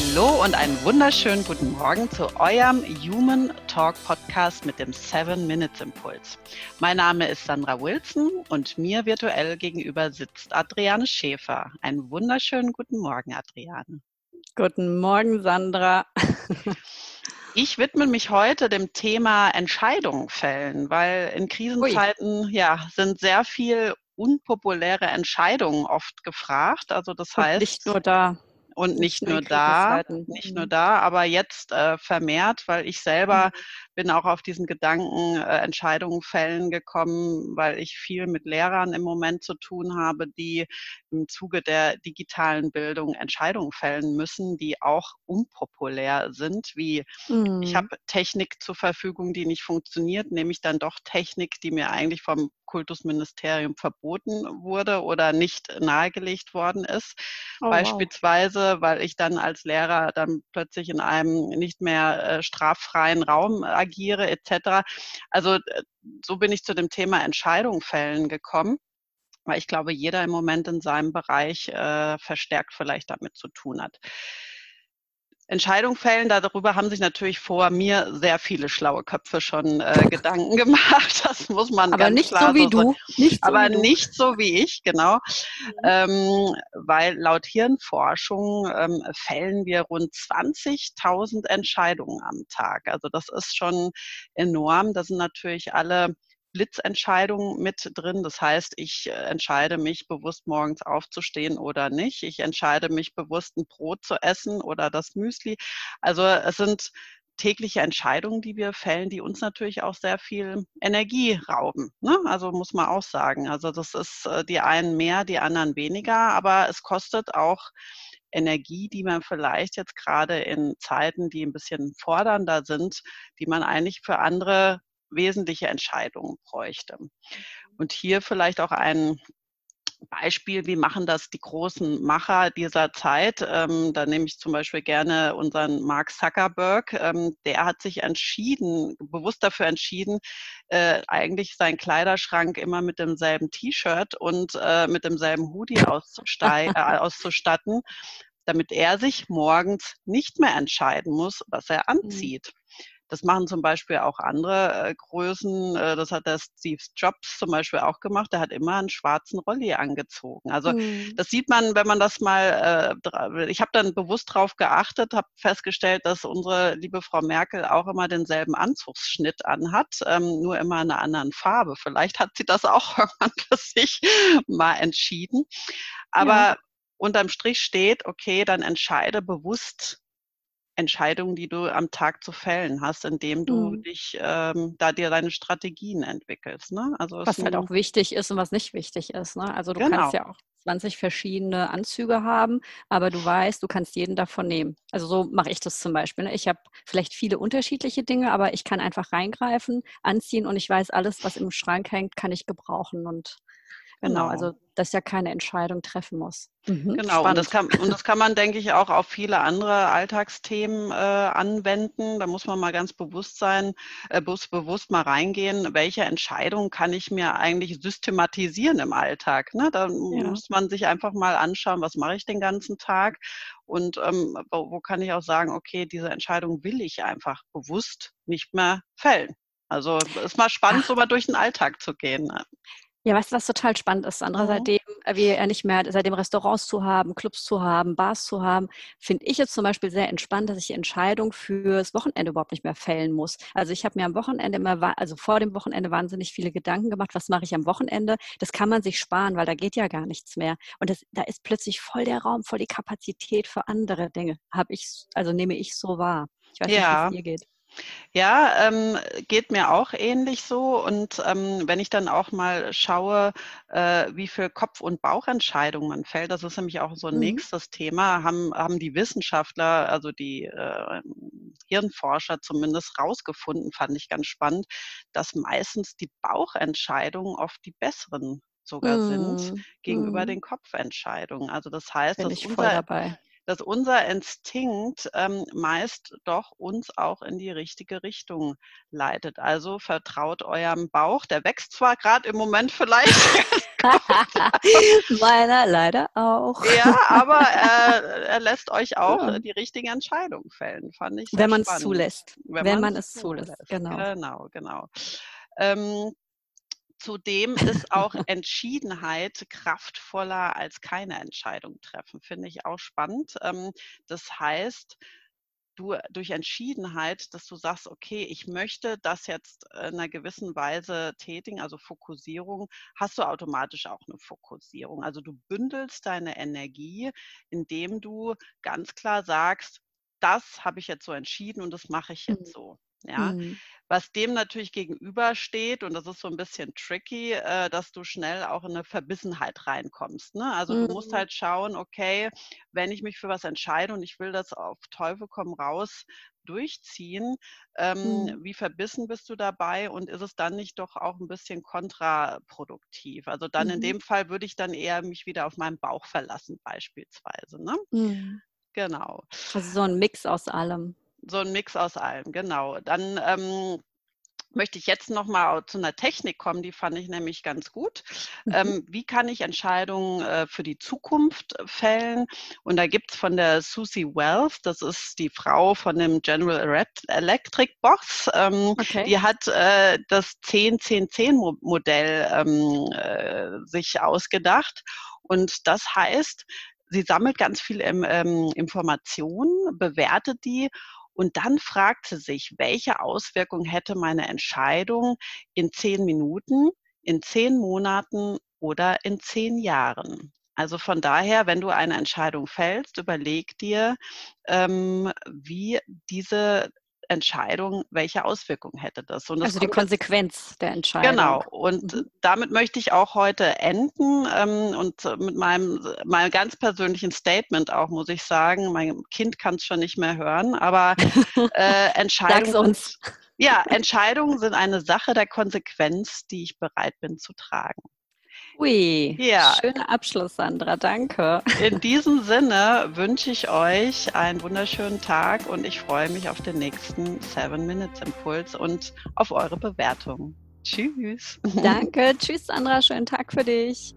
Hallo und einen wunderschönen guten Morgen zu eurem Human Talk Podcast mit dem 7 Minutes Impuls. Mein Name ist Sandra Wilson und mir virtuell gegenüber sitzt Adriane Schäfer. Einen wunderschönen guten Morgen, Adriane. Guten Morgen, Sandra. Ich widme mich heute dem Thema Entscheidungen fällen, weil in Krisenzeiten ja sind sehr viel unpopuläre Entscheidungen oft gefragt. Also das heißt und nicht nur da und nicht nur da, nicht nur mhm. da, aber jetzt äh, vermehrt, weil ich selber mhm. bin auch auf diesen Gedanken äh, Entscheidungen fällen gekommen, weil ich viel mit Lehrern im Moment zu tun habe, die im Zuge der digitalen Bildung Entscheidungen fällen müssen, die auch unpopulär sind, wie mhm. ich habe Technik zur Verfügung, die nicht funktioniert, nehme ich dann doch Technik, die mir eigentlich vom Kultusministerium verboten wurde oder nicht nahegelegt worden ist. Oh, Beispielsweise, wow. weil ich dann als Lehrer dann plötzlich in einem nicht mehr äh, straffreien Raum agiere etc. Also äh, so bin ich zu dem Thema Entscheidung fällen gekommen weil ich glaube, jeder im Moment in seinem Bereich äh, verstärkt vielleicht damit zu tun hat. Entscheidung fällen. Darüber haben sich natürlich vor mir sehr viele schlaue Köpfe schon äh, Gedanken gemacht. Das muss man Aber ganz nicht klar so wie du. Nicht so Aber wie nicht so wie ich, genau. Mhm. Ähm, weil laut Hirnforschung ähm, fällen wir rund 20.000 Entscheidungen am Tag. Also das ist schon enorm. Das sind natürlich alle Blitzentscheidungen mit drin. Das heißt, ich äh, entscheide mich bewusst morgens aufzustehen oder nicht. Ich entscheide mich bewusst ein Brot zu essen oder das Müsli. Also es sind tägliche Entscheidungen, die wir fällen, die uns natürlich auch sehr viel Energie rauben. Ne? Also muss man auch sagen. Also das ist äh, die einen mehr, die anderen weniger, aber es kostet auch Energie, die man vielleicht jetzt gerade in Zeiten, die ein bisschen fordernder sind, die man eigentlich für andere wesentliche Entscheidungen bräuchte. Mhm. Und hier vielleicht auch ein Beispiel, wie machen das die großen Macher dieser Zeit? Ähm, da nehme ich zum Beispiel gerne unseren Mark Zuckerberg. Ähm, der hat sich entschieden, bewusst dafür entschieden, äh, eigentlich seinen Kleiderschrank immer mit demselben T-Shirt und äh, mit demselben Hoodie äh, auszustatten, damit er sich morgens nicht mehr entscheiden muss, was er mhm. anzieht. Das machen zum Beispiel auch andere äh, Größen. Äh, das hat der Steve Jobs zum Beispiel auch gemacht. Der hat immer einen schwarzen Rolli angezogen. Also mhm. das sieht man, wenn man das mal, äh, ich habe dann bewusst drauf geachtet, habe festgestellt, dass unsere liebe Frau Merkel auch immer denselben Anzugsschnitt anhat, ähm, nur immer in einer anderen Farbe. Vielleicht hat sie das auch irgendwann für sich mal entschieden. Aber ja. unterm Strich steht, okay, dann entscheide bewusst Entscheidungen, die du am Tag zu fällen hast, indem du mhm. dich ähm, da dir deine Strategien entwickelst. Ne? Also was halt auch wichtig ist und was nicht wichtig ist. Ne? Also du genau. kannst ja auch 20 verschiedene Anzüge haben, aber du weißt, du kannst jeden davon nehmen. Also so mache ich das zum Beispiel. Ne? Ich habe vielleicht viele unterschiedliche Dinge, aber ich kann einfach reingreifen, anziehen und ich weiß, alles, was im Schrank hängt, kann ich gebrauchen und Genau, genau, also dass ja keine Entscheidung treffen muss. Mhm. Genau, und das, kann, und das kann man, denke ich, auch auf viele andere Alltagsthemen äh, anwenden. Da muss man mal ganz bewusst sein, äh, bewusst mal reingehen, welche Entscheidungen kann ich mir eigentlich systematisieren im Alltag. Ne? Da ja. muss man sich einfach mal anschauen, was mache ich den ganzen Tag und ähm, wo, wo kann ich auch sagen, okay, diese Entscheidung will ich einfach bewusst nicht mehr fällen. Also es ist mal spannend, Ach. so mal durch den Alltag zu gehen. Ne? Ja, weißt du, was total spannend ist, Sandra? Mhm. Seitdem äh, wir nicht mehr, seitdem Restaurants zu haben, Clubs zu haben, Bars zu haben, finde ich es zum Beispiel sehr entspannt, dass ich die Entscheidung fürs Wochenende überhaupt nicht mehr fällen muss. Also ich habe mir am Wochenende immer, also vor dem Wochenende wahnsinnig viele Gedanken gemacht, was mache ich am Wochenende? Das kann man sich sparen, weil da geht ja gar nichts mehr. Und das, da ist plötzlich voll der Raum, voll die Kapazität für andere Dinge. Habe ich, also nehme ich so wahr. Ich weiß ja. nicht, wie es dir geht. Ja, ähm, geht mir auch ähnlich so. Und ähm, wenn ich dann auch mal schaue, äh, wie viel Kopf- und Bauchentscheidungen man fällt, das ist nämlich auch so ein mhm. nächstes Thema, haben, haben die Wissenschaftler, also die äh, Hirnforscher zumindest rausgefunden, fand ich ganz spannend, dass meistens die Bauchentscheidungen oft die besseren sogar mhm. sind gegenüber mhm. den Kopfentscheidungen. Also das heißt, Bin dass unser, dass unser Instinkt ähm, meist doch uns auch in die richtige Richtung leitet. Also vertraut eurem Bauch. Der wächst zwar gerade im Moment vielleicht. Meiner leider auch. Ja, aber äh, er lässt euch auch ja. die richtige Entscheidung fällen, fand ich. Wenn man es zulässt. Wenn, Wenn man es zulässt. zulässt. Genau. Genau, genau. Ähm, Zudem ist auch Entschiedenheit kraftvoller als keine Entscheidung treffen, finde ich auch spannend. Ähm, das heißt, du durch Entschiedenheit, dass du sagst, okay, ich möchte das jetzt in einer gewissen Weise tätigen, also Fokussierung, hast du automatisch auch eine Fokussierung. Also du bündelst deine Energie, indem du ganz klar sagst, das habe ich jetzt so entschieden und das mache ich jetzt mhm. so. Ja, mhm. was dem natürlich gegenübersteht, und das ist so ein bisschen tricky, äh, dass du schnell auch in eine Verbissenheit reinkommst. Ne? Also mhm. du musst mhm. halt schauen, okay, wenn ich mich für was entscheide und ich will das auf Teufel komm raus durchziehen, ähm, mhm. wie verbissen bist du dabei und ist es dann nicht doch auch ein bisschen kontraproduktiv? Also dann in mhm. dem Fall würde ich dann eher mich wieder auf meinen Bauch verlassen, beispielsweise. Ne? Mhm. Genau. Also so ein Mix aus allem so ein Mix aus allem, genau. Dann ähm, möchte ich jetzt noch mal zu einer Technik kommen, die fand ich nämlich ganz gut. Mhm. Ähm, wie kann ich Entscheidungen äh, für die Zukunft fällen? Und da gibt es von der Susie Wells, das ist die Frau von dem General Electric Boss, ähm, okay. die hat äh, das 10-10-10-Modell ähm, äh, sich ausgedacht. Und das heißt, sie sammelt ganz viel ähm, Informationen, bewertet die und dann fragt sie sich, welche Auswirkung hätte meine Entscheidung in zehn Minuten, in zehn Monaten oder in zehn Jahren. Also von daher, wenn du eine Entscheidung fällst, überleg dir, ähm, wie diese Entscheidung, welche Auswirkungen hätte das? Und das also die Konsequenz der Entscheidung. Genau. Und mhm. damit möchte ich auch heute enden ähm, und mit meinem, meinem ganz persönlichen Statement auch, muss ich sagen. Mein Kind kann es schon nicht mehr hören, aber äh, Entscheidungen. Ja, Entscheidungen sind eine Sache der Konsequenz, die ich bereit bin zu tragen. Ui, ja. schöner Abschluss, Sandra, danke. In diesem Sinne wünsche ich euch einen wunderschönen Tag und ich freue mich auf den nächsten Seven Minutes Impuls und auf eure Bewertung. Tschüss. Danke, tschüss, Sandra, schönen Tag für dich.